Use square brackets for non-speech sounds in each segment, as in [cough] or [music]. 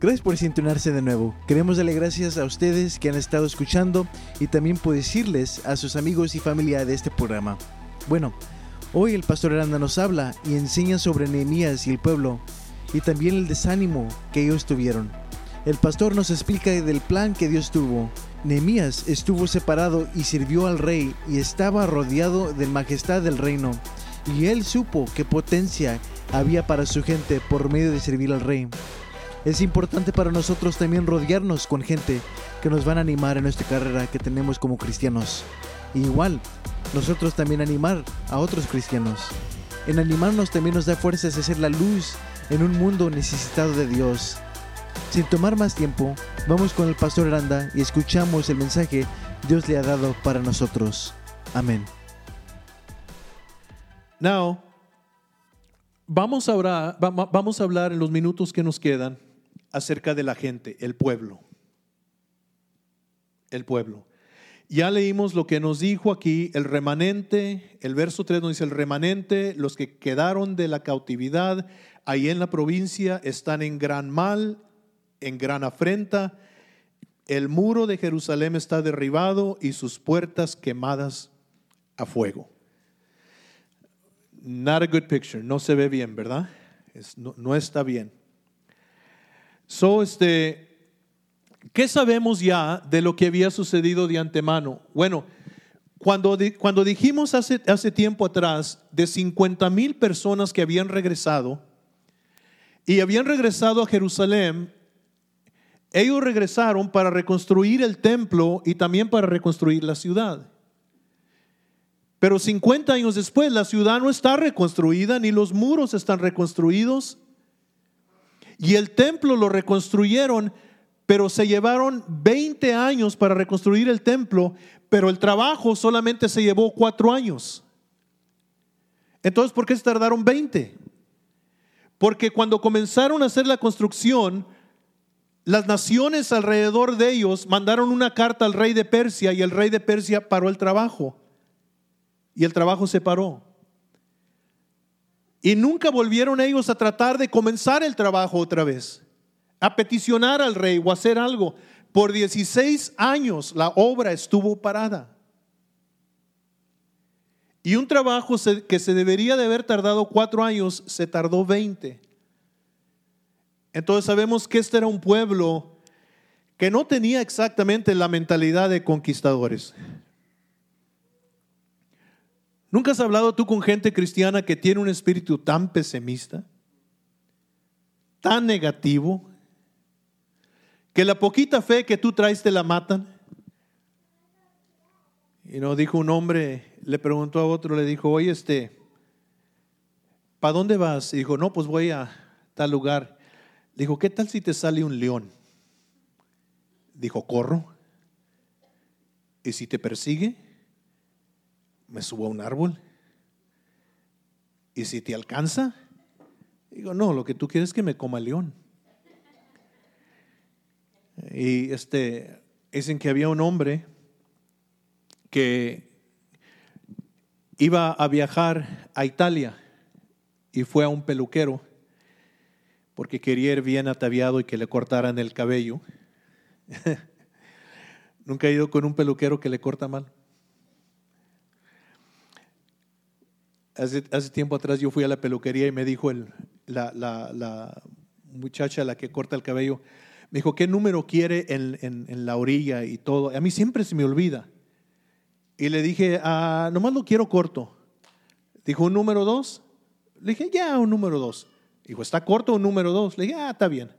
Gracias por sintonarse de nuevo. Queremos darle gracias a ustedes que han estado escuchando y también por decirles a sus amigos y familia de este programa. Bueno, hoy el pastor Aranda nos habla y enseña sobre Nehemías y el pueblo y también el desánimo que ellos tuvieron. El pastor nos explica del plan que Dios tuvo. Nehemías estuvo separado y sirvió al rey y estaba rodeado de majestad del reino. Y él supo qué potencia había para su gente por medio de servir al rey. Es importante para nosotros también rodearnos con gente que nos van a animar en nuestra carrera que tenemos como cristianos. igual, nosotros también animar a otros cristianos. En animarnos también nos da fuerzas de ser la luz en un mundo necesitado de Dios. Sin tomar más tiempo, vamos con el pastor Aranda y escuchamos el mensaje Dios le ha dado para nosotros. Amén. Now, vamos a, hablar, vamos a hablar en los minutos que nos quedan acerca de la gente, el pueblo. El pueblo. Ya leímos lo que nos dijo aquí el remanente, el verso 3 nos dice el remanente, los que quedaron de la cautividad ahí en la provincia están en gran mal, en gran afrenta. El muro de Jerusalén está derribado y sus puertas quemadas a fuego. Not a good picture, no se ve bien, ¿verdad? no, no está bien. So, este, ¿qué sabemos ya de lo que había sucedido de antemano? Bueno, cuando, cuando dijimos hace, hace tiempo atrás de 50 mil personas que habían regresado y habían regresado a Jerusalén, ellos regresaron para reconstruir el templo y también para reconstruir la ciudad. Pero 50 años después la ciudad no está reconstruida, ni los muros están reconstruidos, y el templo lo reconstruyeron, pero se llevaron 20 años para reconstruir el templo, pero el trabajo solamente se llevó cuatro años. Entonces, ¿por qué se tardaron 20? Porque cuando comenzaron a hacer la construcción, las naciones alrededor de ellos mandaron una carta al rey de Persia y el rey de Persia paró el trabajo. Y el trabajo se paró. Y nunca volvieron ellos a tratar de comenzar el trabajo otra vez, a peticionar al rey o hacer algo. Por 16 años la obra estuvo parada. Y un trabajo que se debería de haber tardado cuatro años, se tardó 20. Entonces sabemos que este era un pueblo que no tenía exactamente la mentalidad de conquistadores. ¿Nunca has hablado tú con gente cristiana que tiene un espíritu tan pesimista, tan negativo, que la poquita fe que tú traes te la matan? Y nos dijo un hombre, le preguntó a otro, le dijo, oye, este, ¿para dónde vas? Y dijo, no, pues voy a tal lugar. Dijo, ¿qué tal si te sale un león? Dijo, corro. ¿Y si te persigue? Me subo a un árbol. ¿Y si te alcanza? Digo, no, lo que tú quieres es que me coma el león. Y este, dicen que había un hombre que iba a viajar a Italia y fue a un peluquero porque quería ir bien ataviado y que le cortaran el cabello. [laughs] Nunca he ido con un peluquero que le corta mal. Hace, tiempo atrás yo fui a la peluquería y me dijo el, la, muchacha, la que corta el cabello, me dijo, ¿qué número quiere en, la orilla y todo? A mí siempre se me olvida. Y le dije, ah, nomás lo quiero corto. Dijo, ¿un número dos? Le dije, ya, un número dos. Dijo, ¿está corto un número dos? Le dije, ah, está bien.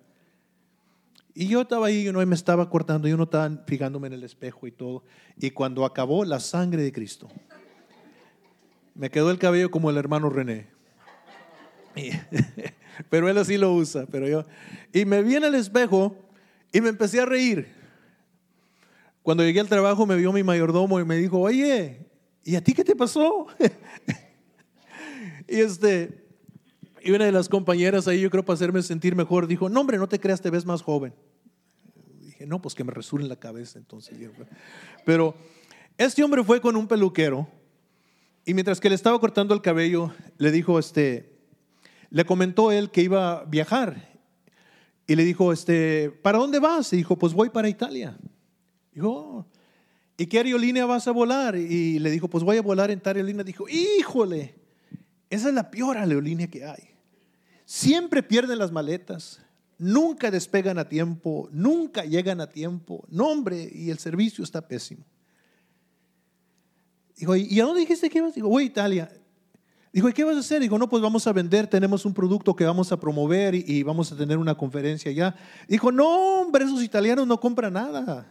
Y yo estaba ahí, y me estaba cortando, yo no estaba fijándome en el espejo y todo. Y cuando acabó, la sangre de Cristo. Me quedó el cabello como el hermano René. [laughs] pero él así lo usa, pero yo. Y me vi en el espejo y me empecé a reír. Cuando llegué al trabajo me vio mi mayordomo y me dijo, oye, ¿y a ti qué te pasó? [laughs] y este, y una de las compañeras ahí, yo creo para hacerme sentir mejor, dijo, no hombre, no te creas, te ves más joven. dije, no, pues que me resuene la cabeza entonces. Pero este hombre fue con un peluquero y mientras que le estaba cortando el cabello, le dijo, este, le comentó él que iba a viajar. y le dijo, este, ¿para dónde vas? Y dijo, pues voy para Italia. Dijo, "Oh, ¿y qué aerolínea vas a volar? Y le dijo, pues voy a volar en tal aerolínea. Dijo, híjole, esa es la peor aerolínea que hay. Siempre pierden las maletas, nunca despegan a tiempo, nunca llegan a tiempo. No, hombre, y el servicio está pésimo. Dijo, ¿y a dónde dijiste que ibas? Digo, voy a Italia. Dijo, ¿y qué vas a hacer? Dijo, no, pues vamos a vender, tenemos un producto que vamos a promover y, vamos a tener una conferencia allá. Dijo, no, hombre, esos italianos no compran nada.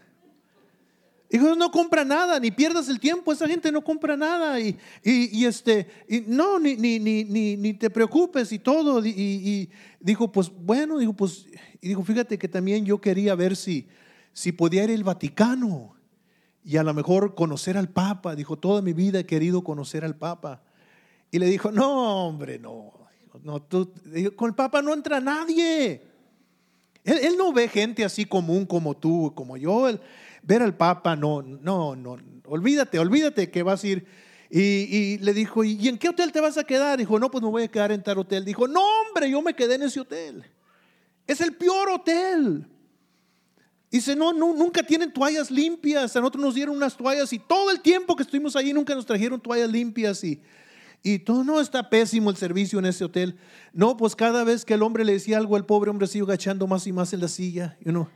Dijo, no compra nada, ni pierdas el tiempo, esa gente no compra nada. Y, y- este, y no, ni, ni, ni, ni, te preocupes y todo. Y dijo, pues bueno, dijo, pues, y dijo, fíjate que también yo quería ver si, si podía ir al Vaticano y a lo mejor conocer al Papa. Dijo, toda mi vida he querido conocer al Papa. Y le dijo, no, hombre, no. no tú, con el Papa no entra nadie. Él, no ve gente así común como tú, como yo. Ver al Papa, no, no, no. Olvídate, olvídate que vas a ir. Y, y le dijo, ¿y en qué hotel te vas a quedar? Dijo, no, pues me voy a quedar en tal hotel. Dijo, no, hombre, yo me quedé en ese hotel. Es el peor hotel. Dice, no, no, nunca tienen toallas limpias. A nosotros nos dieron unas toallas y todo el tiempo que estuvimos ahí nunca nos trajeron toallas limpias y, y todo, no, está pésimo el servicio en ese hotel. No, pues cada vez que el hombre le decía algo, el pobre hombre se iba agachando más y más en la silla. Y uno.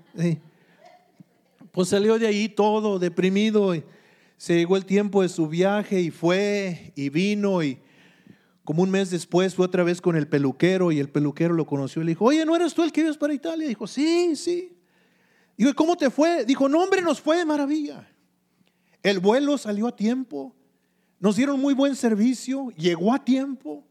Pues salió de ahí todo deprimido. Y se llegó el tiempo de su viaje y fue y vino y como un mes después fue otra vez con el peluquero y el peluquero lo conoció y le dijo, oye, ¿no eres tú el que ibas para Italia? Dijo, sí, sí. Digo, ¿y cómo te fue? Dijo, no, hombre, nos fue de maravilla. El vuelo salió a tiempo, nos dieron muy buen servicio, llegó a tiempo,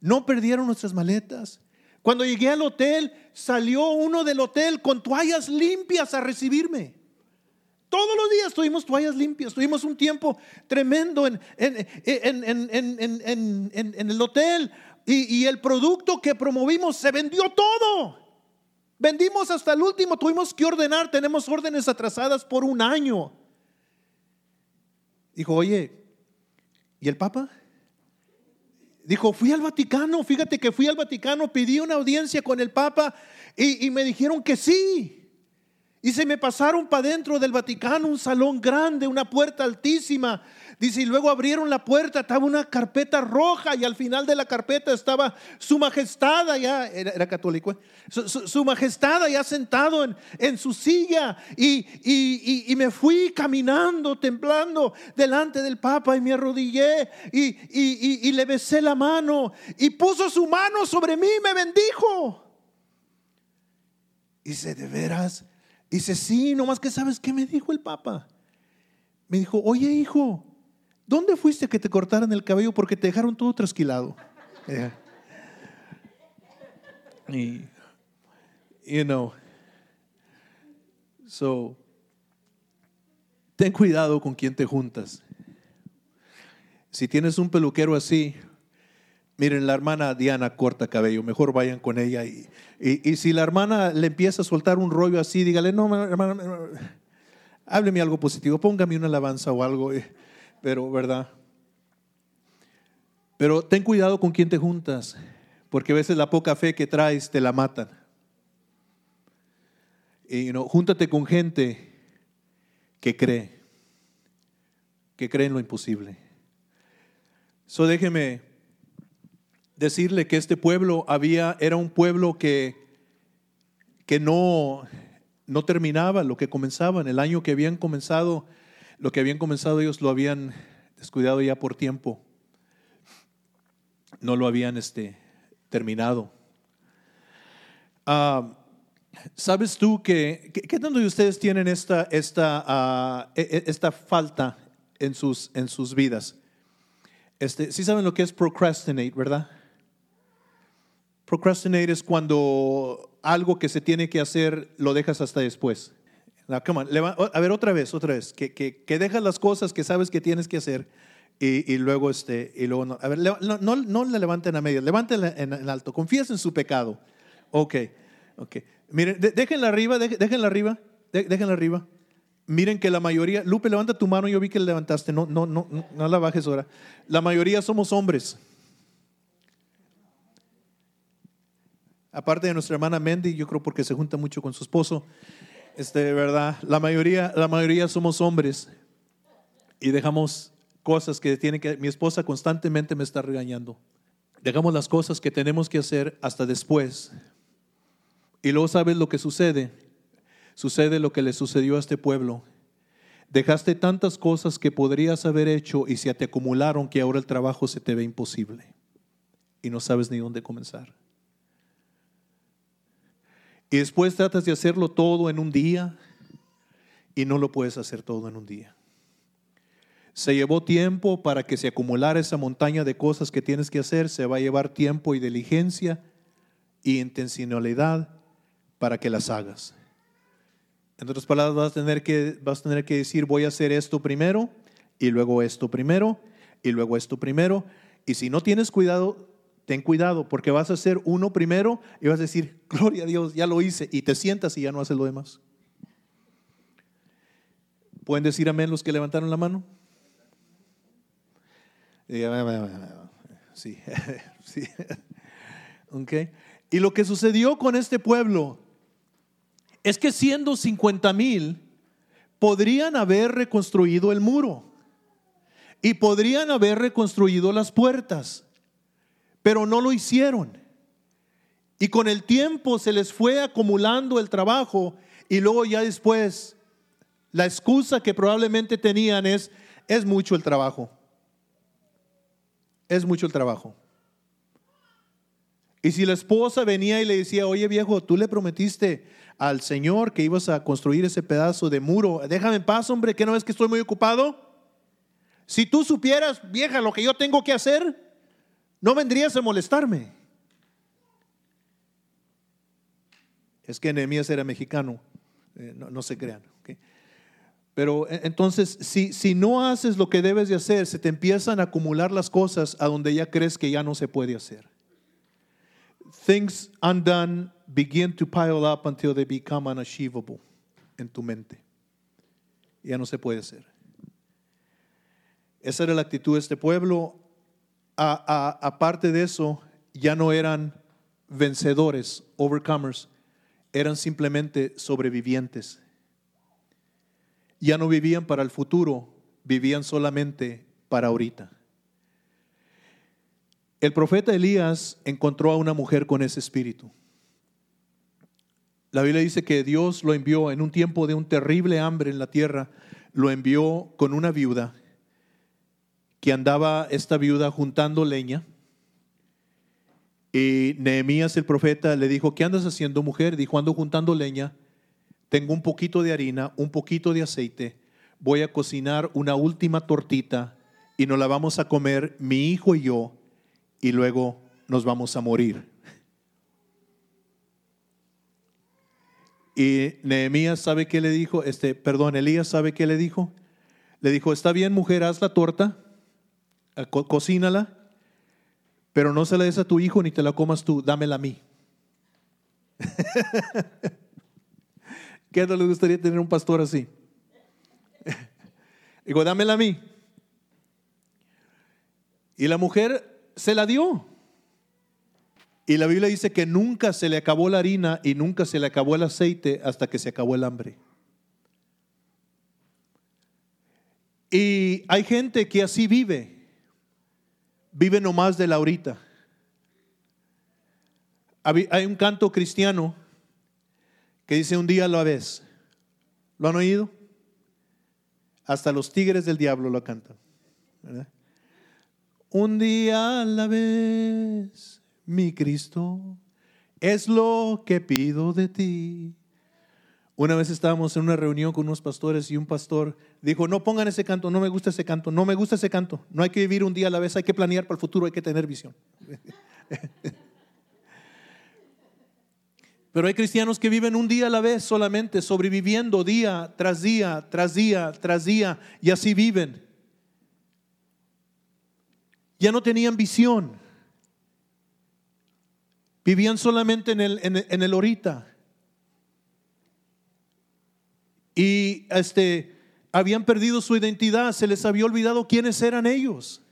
no perdieron nuestras maletas. Cuando llegué al hotel, salió uno del hotel con toallas limpias a recibirme. Todos los días tuvimos toallas limpias, tuvimos un tiempo tremendo en, el hotel y el producto que promovimos se vendió todo. Vendimos hasta el último, tuvimos que ordenar, tenemos órdenes atrasadas por un año. Dijo, oye, ¿y el Papa? Dijo, fui al Vaticano, fíjate que fui al Vaticano, pedí una audiencia con el Papa y, y me dijeron que sí. Y se me pasaron para dentro del Vaticano, un salón grande, una puerta altísima. Dice, y luego abrieron la puerta, estaba una carpeta roja y al final de la carpeta estaba su majestad allá, era, católico, ¿eh? su, majestad allá sentado en, en su silla. Y, y- y- me fui caminando, temblando delante del Papa y me arrodillé y le besé la mano y puso su mano sobre mí y me bendijo. Dice, ¿de veras? Dice, sí, nomás que sabes qué me dijo el Papa. Me dijo, oye hijo, ¿dónde fuiste que te cortaran el cabello porque te dejaron todo trasquilado? Eh. Y, you know, so, ten cuidado con quién te juntas. Si tienes un peluquero así, Miren, la hermana Diana corta cabello, mejor vayan con ella. Y, y- y si la hermana le empieza a soltar un rollo así, dígale, no, hermana, hábleme algo positivo, póngame una alabanza o algo. eh, Pero, ¿verdad? Pero ten cuidado con quién te juntas, porque a veces la poca fe que traes te la matan. Y, you know, júntate con gente que cree, que cree en lo imposible. So déjeme decirle que este pueblo había, era un pueblo que, que no, no terminaba lo que comenzaba. En el año que habían comenzado, lo que habían comenzado ellos lo habían descuidado ya por tiempo. No lo habían este, terminado. Ah, ¿Sabes tú que- qué tanto de ustedes tienen esta, esta, ah, e- e- esta falta en sus, en sus vidas? Este, sí saben lo que es procrastinate, ¿verdad? Procrastinate es cuando algo que se tiene que hacer lo dejas hasta después. Now, come on, a ver, otra vez, otra vez. Que, que, que dejas las cosas que sabes que tienes que hacer y, y luego, este, y luego no. A ver, no, no, no la levanten a medio, levántenla en, en alto. Confías en su pecado. Ok, ok. Miren, de- déjenla arriba, de- déjenla arriba, de- déjenla arriba. Miren que la mayoría, Lupe, levanta tu mano, yo vi que la levantaste, no, no, no, no la bajes ahora. La mayoría somos hombres. Aparte de nuestra hermana Mendy, yo creo porque se junta mucho con su esposo, este, ¿verdad? La mayoría, la mayoría somos hombres y dejamos cosas que tiene que, mi esposa constantemente me está regañando. Dejamos las cosas que tenemos que hacer hasta después. Y luego sabes lo que sucede. Sucede lo que le sucedió a este pueblo. Dejaste tantas cosas que podrías haber hecho y se te acumularon que ahora el trabajo se te ve imposible. Y no sabes ni dónde comenzar. Y después tratas de hacerlo todo en un día y no lo puedes hacer todo en un día. Se llevó tiempo para que se acumulara esa montaña de cosas que tienes que hacer. Se va a llevar tiempo y diligencia y intencionalidad para que las hagas. En otras palabras, vas a tener que, vas a tener que decir, voy a hacer esto primero y luego esto primero y luego esto primero. Y si no tienes cuidado, ten cuidado porque vas a hacer uno primero y vas a decir, gloria a Dios, ya lo hice. Y te sientas y ya no haces lo demás. ¿Pueden decir amén los que levantaron la mano? Sí, sí. Okay. Y lo que sucedió con este pueblo es que siendo 50 mil, podrían haber reconstruido el muro y podrían haber reconstruido las puertas, pero no lo hicieron. Y con el tiempo se les fue acumulando el trabajo y luego ya después la excusa que probablemente tenían es, es mucho el trabajo es mucho el trabajo. Y si la esposa venía y le decía, oye viejo, tú le prometiste al Señor que ibas a construir ese pedazo de muro, déjame en paz, hombre, que no es que estoy muy ocupado. Si tú supieras, vieja, lo que yo tengo que hacer, no vendrías a molestarme. Es que Nehemías era mexicano, eh, no, se crean. Pero e, entonces, si, si no haces lo que debes de hacer, se te empiezan a acumular las cosas a donde ya crees que ya no se puede hacer. Things undone begin to pile up until they become unachievable en tu mente. Ya no se puede hacer. Esa era la actitud de este pueblo. Aparte de eso, ya no eran vencedores, overcomers, eran simplemente sobrevivientes ya no vivían para el futuro, vivían solamente para ahorita. El profeta Elías encontró a una mujer con ese espíritu. La Biblia dice que Dios lo envió en un tiempo de un terrible hambre en la tierra, lo envió con una viuda que andaba esta viuda juntando leña. Y Nehemías el profeta le dijo, ¿qué andas haciendo mujer? Dijo, ando juntando leña tengo un poquito de harina, un poquito de aceite, voy a cocinar una última tortita y nos la vamos a comer mi hijo y yo y luego nos vamos a morir. Y Nehemías sabe qué le dijo, este, perdón, Elías sabe qué le dijo. Le dijo, está bien mujer, haz la torta, cocínala, pero no se la des a tu hijo ni te la comas tú, dámela a mí. [laughs] ¿Qué no le gustaría tener un pastor así? [laughs] Digo, dámela a mí. Y la mujer se la dio. Y la Biblia dice que nunca se le acabó la harina y nunca se le acabó el aceite hasta que se acabó el hambre. Y hay gente que así vive. Vive nomás de la ahorita. Hay un canto cristiano que dice un día a la vez. ¿Lo han oído? Hasta los tigres del diablo lo cantan. Un día a la vez, mi Cristo, es lo que pido de ti. Una vez estábamos en una reunión con unos pastores y un pastor dijo, no pongan ese canto, no me gusta ese canto, no me gusta ese canto. No hay que vivir un día a la vez, hay que planear para el futuro, hay que tener visión. [laughs] Pero hay cristianos que viven un día a la vez solamente, sobreviviendo día tras día, tras día, tras día, y así viven. Ya no tenían visión. Vivían solamente en el, en el, ahorita. Y este, habían perdido su identidad, se les había olvidado quiénes eran ellos.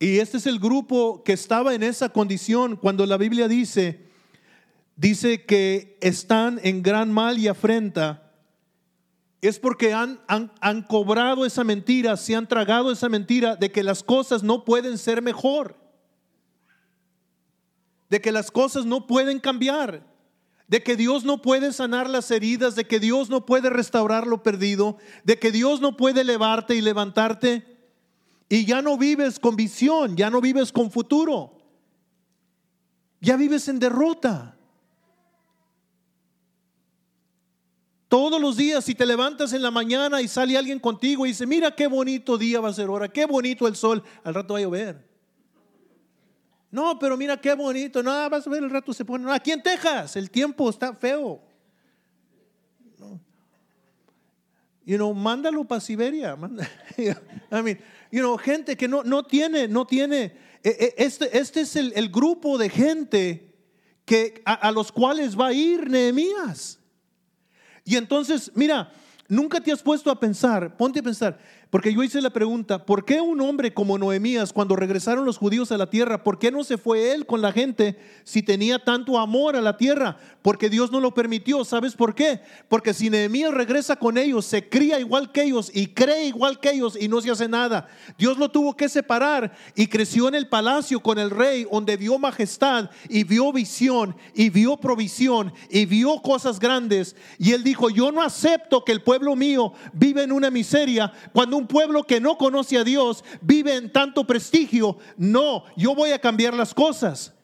Y este es el grupo que estaba en esa condición cuando la Biblia dice, dice que están en gran mal y afrenta. Es porque han, han, han cobrado esa mentira, se han tragado esa mentira de que las cosas no pueden ser mejor, de que las cosas no pueden cambiar, de que Dios no puede sanar las heridas, de que Dios no puede restaurar lo perdido, de que Dios no puede elevarte y levantarte. Y ya no vives con visión, ya no vives con futuro. Ya vives en derrota. Todos los días, si te levantas en la mañana y sale alguien contigo y dice, mira qué bonito día va a ser ahora, qué bonito el sol, al rato va a llover. No, pero mira qué bonito, no, vas a ver el rato se pone. No, aquí en Texas el tiempo está feo. You know, mándalo para Siberia. [laughs] I mean, you know, gente que no, no tiene, no tiene. E, e, este, este es el, grupo de gente que, a, a los cuales va a ir Nehemías. Y entonces, mira, nunca te has puesto a pensar, ponte a pensar, porque yo hice la pregunta, ¿por qué un hombre como Noemías, cuando regresaron los judíos a la tierra, ¿por qué no se fue él con la gente si tenía tanto amor a la tierra? Porque Dios no lo permitió. ¿Sabes por qué? Porque si Nehemías regresa con ellos, se cría igual que ellos y cree igual que ellos y no se hace nada. Dios lo tuvo que separar y creció en el palacio con el rey, donde vio majestad y vio visión y vio provisión y vio cosas grandes. Y él dijo, yo no acepto que el pueblo mío vive en una miseria cuando un pueblo que no conoce a Dios vive en tanto prestigio. No, yo voy a cambiar las cosas.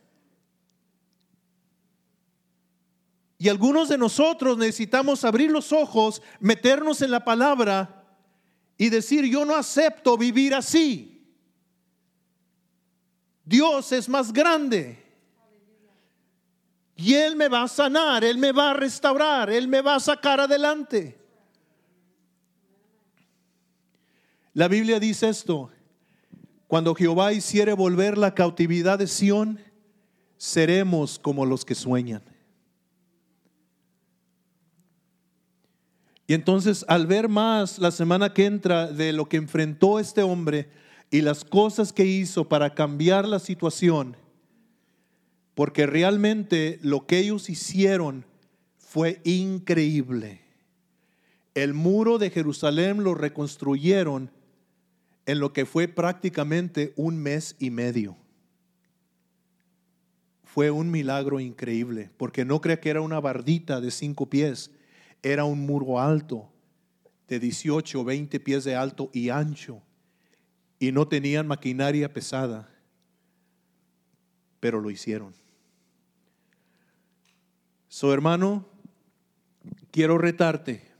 Y algunos de nosotros necesitamos abrir los ojos, meternos en la palabra y decir, yo no acepto vivir así. Dios es más grande. Y Él me va a sanar, Él me va a restaurar, Él me va a sacar adelante. La Biblia dice esto, cuando Jehová hiciere volver la cautividad de Sión, seremos como los que sueñan. Y entonces al ver más la semana que entra de lo que enfrentó este hombre y las cosas que hizo para cambiar la situación, porque realmente lo que ellos hicieron fue increíble. El muro de Jerusalén lo reconstruyeron en lo que fue prácticamente un mes y medio. Fue un milagro increíble, porque no crea que era una bardita de cinco pies, era un muro alto, de 18 o 20 pies de alto y ancho, y no tenían maquinaria pesada, pero lo hicieron. So hermano, quiero retarte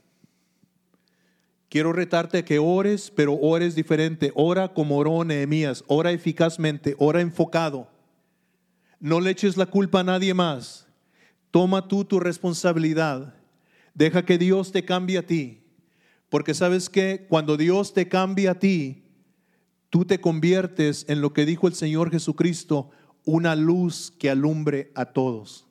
Quiero retarte a que ores, pero ores diferente. Ora como oró Nehemías. Ora eficazmente, ora enfocado. No le eches la culpa a nadie más. Toma tú tu responsabilidad. Deja que Dios te cambie a ti. Porque sabes que cuando Dios te cambia a ti, tú te conviertes en lo que dijo el Señor Jesucristo, una luz que alumbre a todos.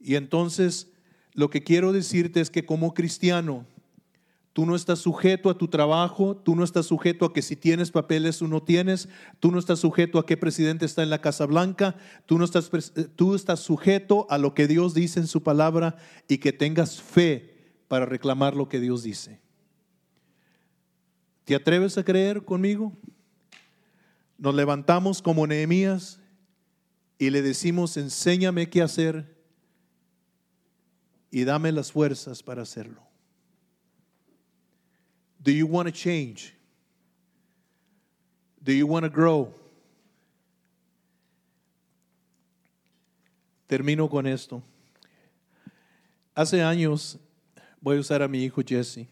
Y entonces lo que quiero decirte es que como cristiano, tú no estás sujeto a tu trabajo, tú no estás sujeto a que si tienes papeles o no tienes, tú no estás sujeto a qué presidente está en la Casa Blanca, tú no estás, eh, tú estás sujeto a lo que Dios dice en su palabra y que tengas fe para reclamar lo que Dios dice. ¿Te atreves a creer conmigo? Nos levantamos como Nehemías y le decimos, enséñame qué hacer y dame las fuerzas para hacerlo. Do you want to change? Do you want to grow? Termino con esto. Hace años, voy a usar a mi hijo Jesse.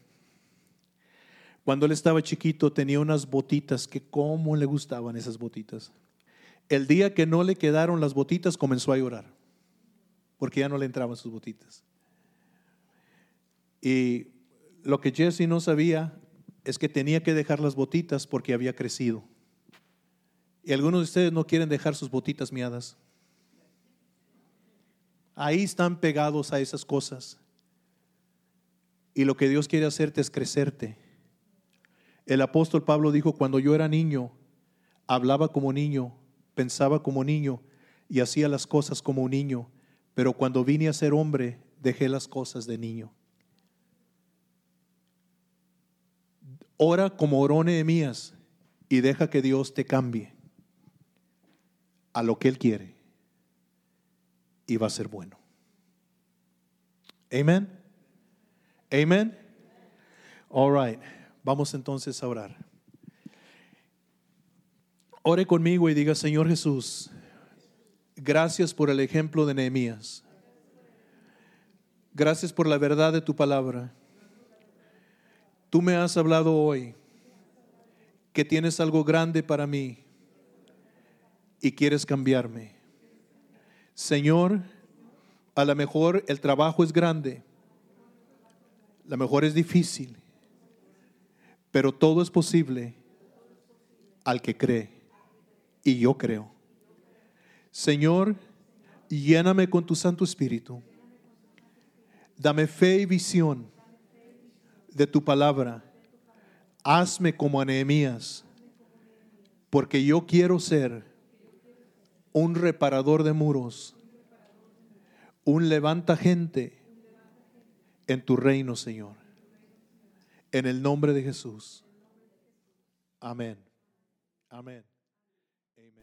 Cuando él estaba chiquito tenía unas botitas que cómo le gustaban esas botitas. El día que no le quedaron las botitas comenzó a llorar porque ya no le entraban sus botitas. Y lo que Jesse no sabía es que tenía que dejar las botitas porque había crecido. Y algunos de ustedes no quieren dejar sus botitas miadas. Ahí están pegados a esas cosas. Y lo que Dios quiere hacerte es crecerte. El apóstol Pablo dijo, cuando yo era niño, hablaba como niño, pensaba como niño y hacía las cosas como un niño, pero cuando vine a ser hombre, dejé las cosas de niño. Ora como oró Nehemías y deja que Dios te cambie a lo que Él quiere y va a ser bueno. Amén. Amén. All right. Vamos entonces a orar. Ore conmigo y diga, Señor Jesús, gracias por el ejemplo de Nehemías. Gracias por la verdad de tu palabra. Tú me has hablado hoy que tienes algo grande para mí y quieres cambiarme. Señor, a lo mejor el trabajo es grande, a lo mejor es difícil, pero todo es posible al que cree. Y yo creo. Señor, lléname con tu Santo Espíritu. Dame fe y visión de tu palabra. Hazme como a Nehemías, porque yo quiero ser un reparador de muros, un levanta gente en tu reino, Señor. En el nombre de Jesús. Amén. Amén.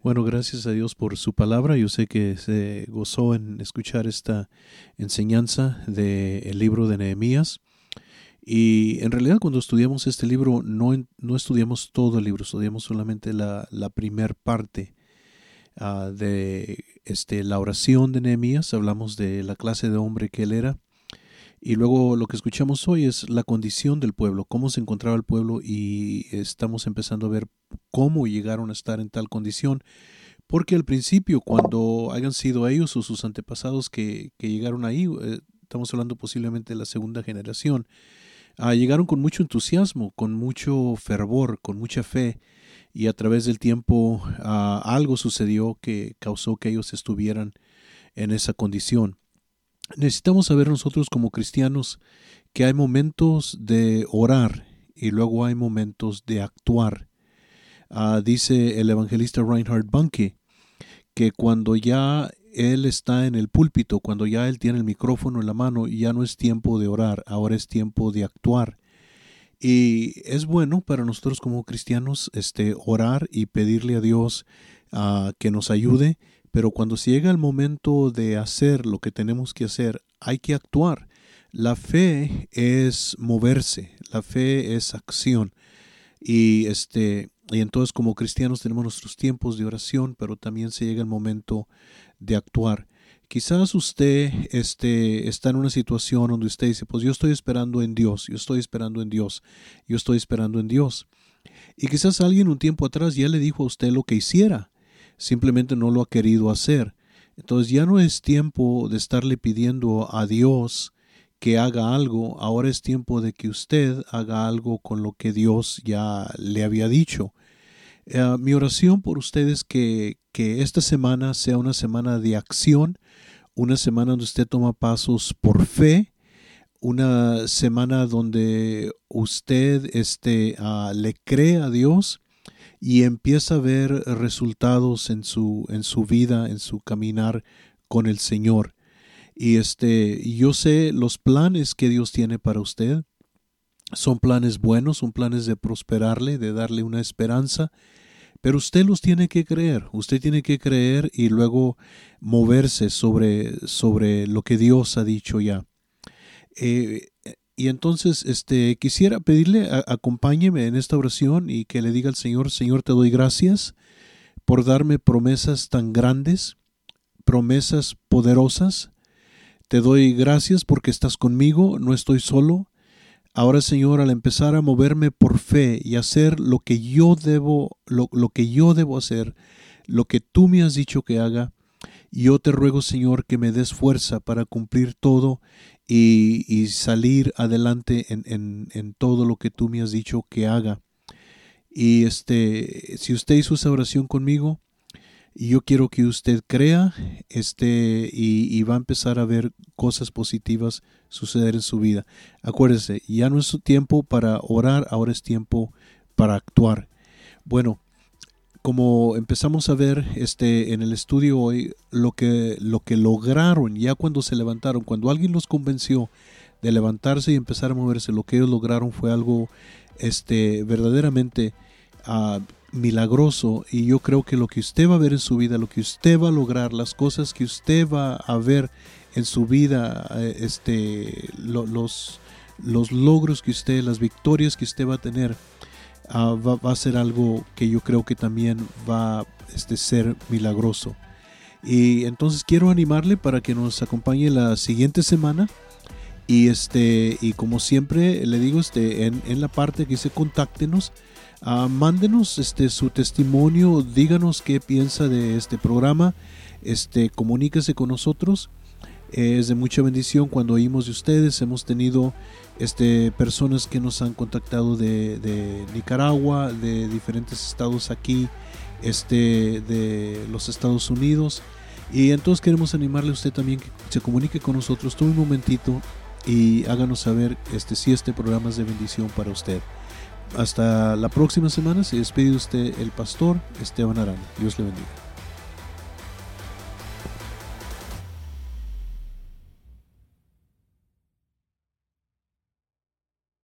Bueno, gracias a Dios por su palabra. Yo sé que se gozó en escuchar esta enseñanza del libro de Nehemías. Y en realidad cuando estudiamos este libro no, no estudiamos todo el libro, estudiamos solamente la, la primer parte ah, de este, la oración de Nehemías, hablamos de la clase de hombre que él era. Y luego lo que escuchamos hoy es la condición del pueblo, cómo se encontraba el pueblo y estamos empezando a ver cómo llegaron a estar en tal condición. Porque al principio, cuando hayan sido ellos o sus antepasados que, que llegaron ahí, eh, estamos hablando posiblemente de la segunda generación, Ah, llegaron con mucho entusiasmo, con mucho fervor, con mucha fe, y a través del tiempo ah, algo sucedió que causó que ellos estuvieran en esa condición. Necesitamos saber nosotros como cristianos que hay momentos de orar y luego hay momentos de actuar. Ah, dice el evangelista Reinhard Bunke que cuando ya él está en el púlpito, cuando ya Él tiene el micrófono en la mano, ya no es tiempo de orar, ahora es tiempo de actuar. Y es bueno para nosotros como cristianos este, orar y pedirle a Dios uh, que nos ayude, pero cuando se llega el momento de hacer lo que tenemos que hacer, hay que actuar. La fe es moverse, la fe es acción. Y este y entonces como cristianos tenemos nuestros tiempos de oración, pero también se llega el momento de actuar. Quizás usted este, está en una situación donde usted dice, pues yo estoy esperando en Dios, yo estoy esperando en Dios, yo estoy esperando en Dios. Y quizás alguien un tiempo atrás ya le dijo a usted lo que hiciera, simplemente no lo ha querido hacer. Entonces ya no es tiempo de estarle pidiendo a Dios que haga algo, ahora es tiempo de que usted haga algo con lo que Dios ya le había dicho. Eh, mi oración por ustedes es que, que esta semana sea una semana de acción, una semana donde usted toma pasos por fe, una semana donde usted este, uh, le cree a Dios y empieza a ver resultados en su, en su vida, en su caminar con el Señor. Y este, yo sé los planes que Dios tiene para usted. Son planes buenos, son planes de prosperarle, de darle una esperanza. Pero usted los tiene que creer, usted tiene que creer y luego moverse sobre, sobre lo que Dios ha dicho ya. Eh, y entonces este, quisiera pedirle, acompáñeme en esta oración y que le diga al Señor, Señor, te doy gracias por darme promesas tan grandes, promesas poderosas, te doy gracias porque estás conmigo, no estoy solo. Ahora, Señor, al empezar a moverme por fe y hacer lo que yo debo, lo, que yo debo hacer, lo que tú me has dicho que haga, yo te ruego, Señor, que me des fuerza para cumplir todo y, salir adelante en, en, todo lo que tú me has dicho que haga. Y este, si usted hizo esa oración conmigo, y yo quiero que usted crea este, y, va a empezar a ver cosas positivas suceder en su vida. Acuérdese, ya no es tiempo para orar, ahora es tiempo para actuar. Bueno, como empezamos a ver este en el estudio hoy lo que lo que lograron ya cuando se levantaron cuando alguien los convenció de levantarse y empezar a moverse lo que ellos lograron fue algo este verdaderamente ah, milagroso y yo creo que lo que usted va a ver en su vida lo que usted va a lograr las cosas que usted va a ver en su vida eh, este los los logros que usted las victorias que usted va a tener Ah, va, a ser algo que yo creo que también va a este, ser milagroso. Y entonces quiero animarle para que nos acompañe la siguiente semana. Y este, y como siempre le digo, este, en, en la parte que dice contáctenos, uh, mándenos este, su testimonio, díganos qué piensa de este programa, este, comuníquese con nosotros. Es de mucha bendición cuando oímos de ustedes. Hemos tenido este, personas que nos han contactado de, Nicaragua, de diferentes estados aquí, este, de los Estados Unidos. Y entonces queremos animarle a usted también que se comunique con nosotros, tome un momentito y háganos saber este, si este programa es de bendición para usted. Hasta la próxima semana se despide usted el pastor Esteban Arana. Dios le bendiga.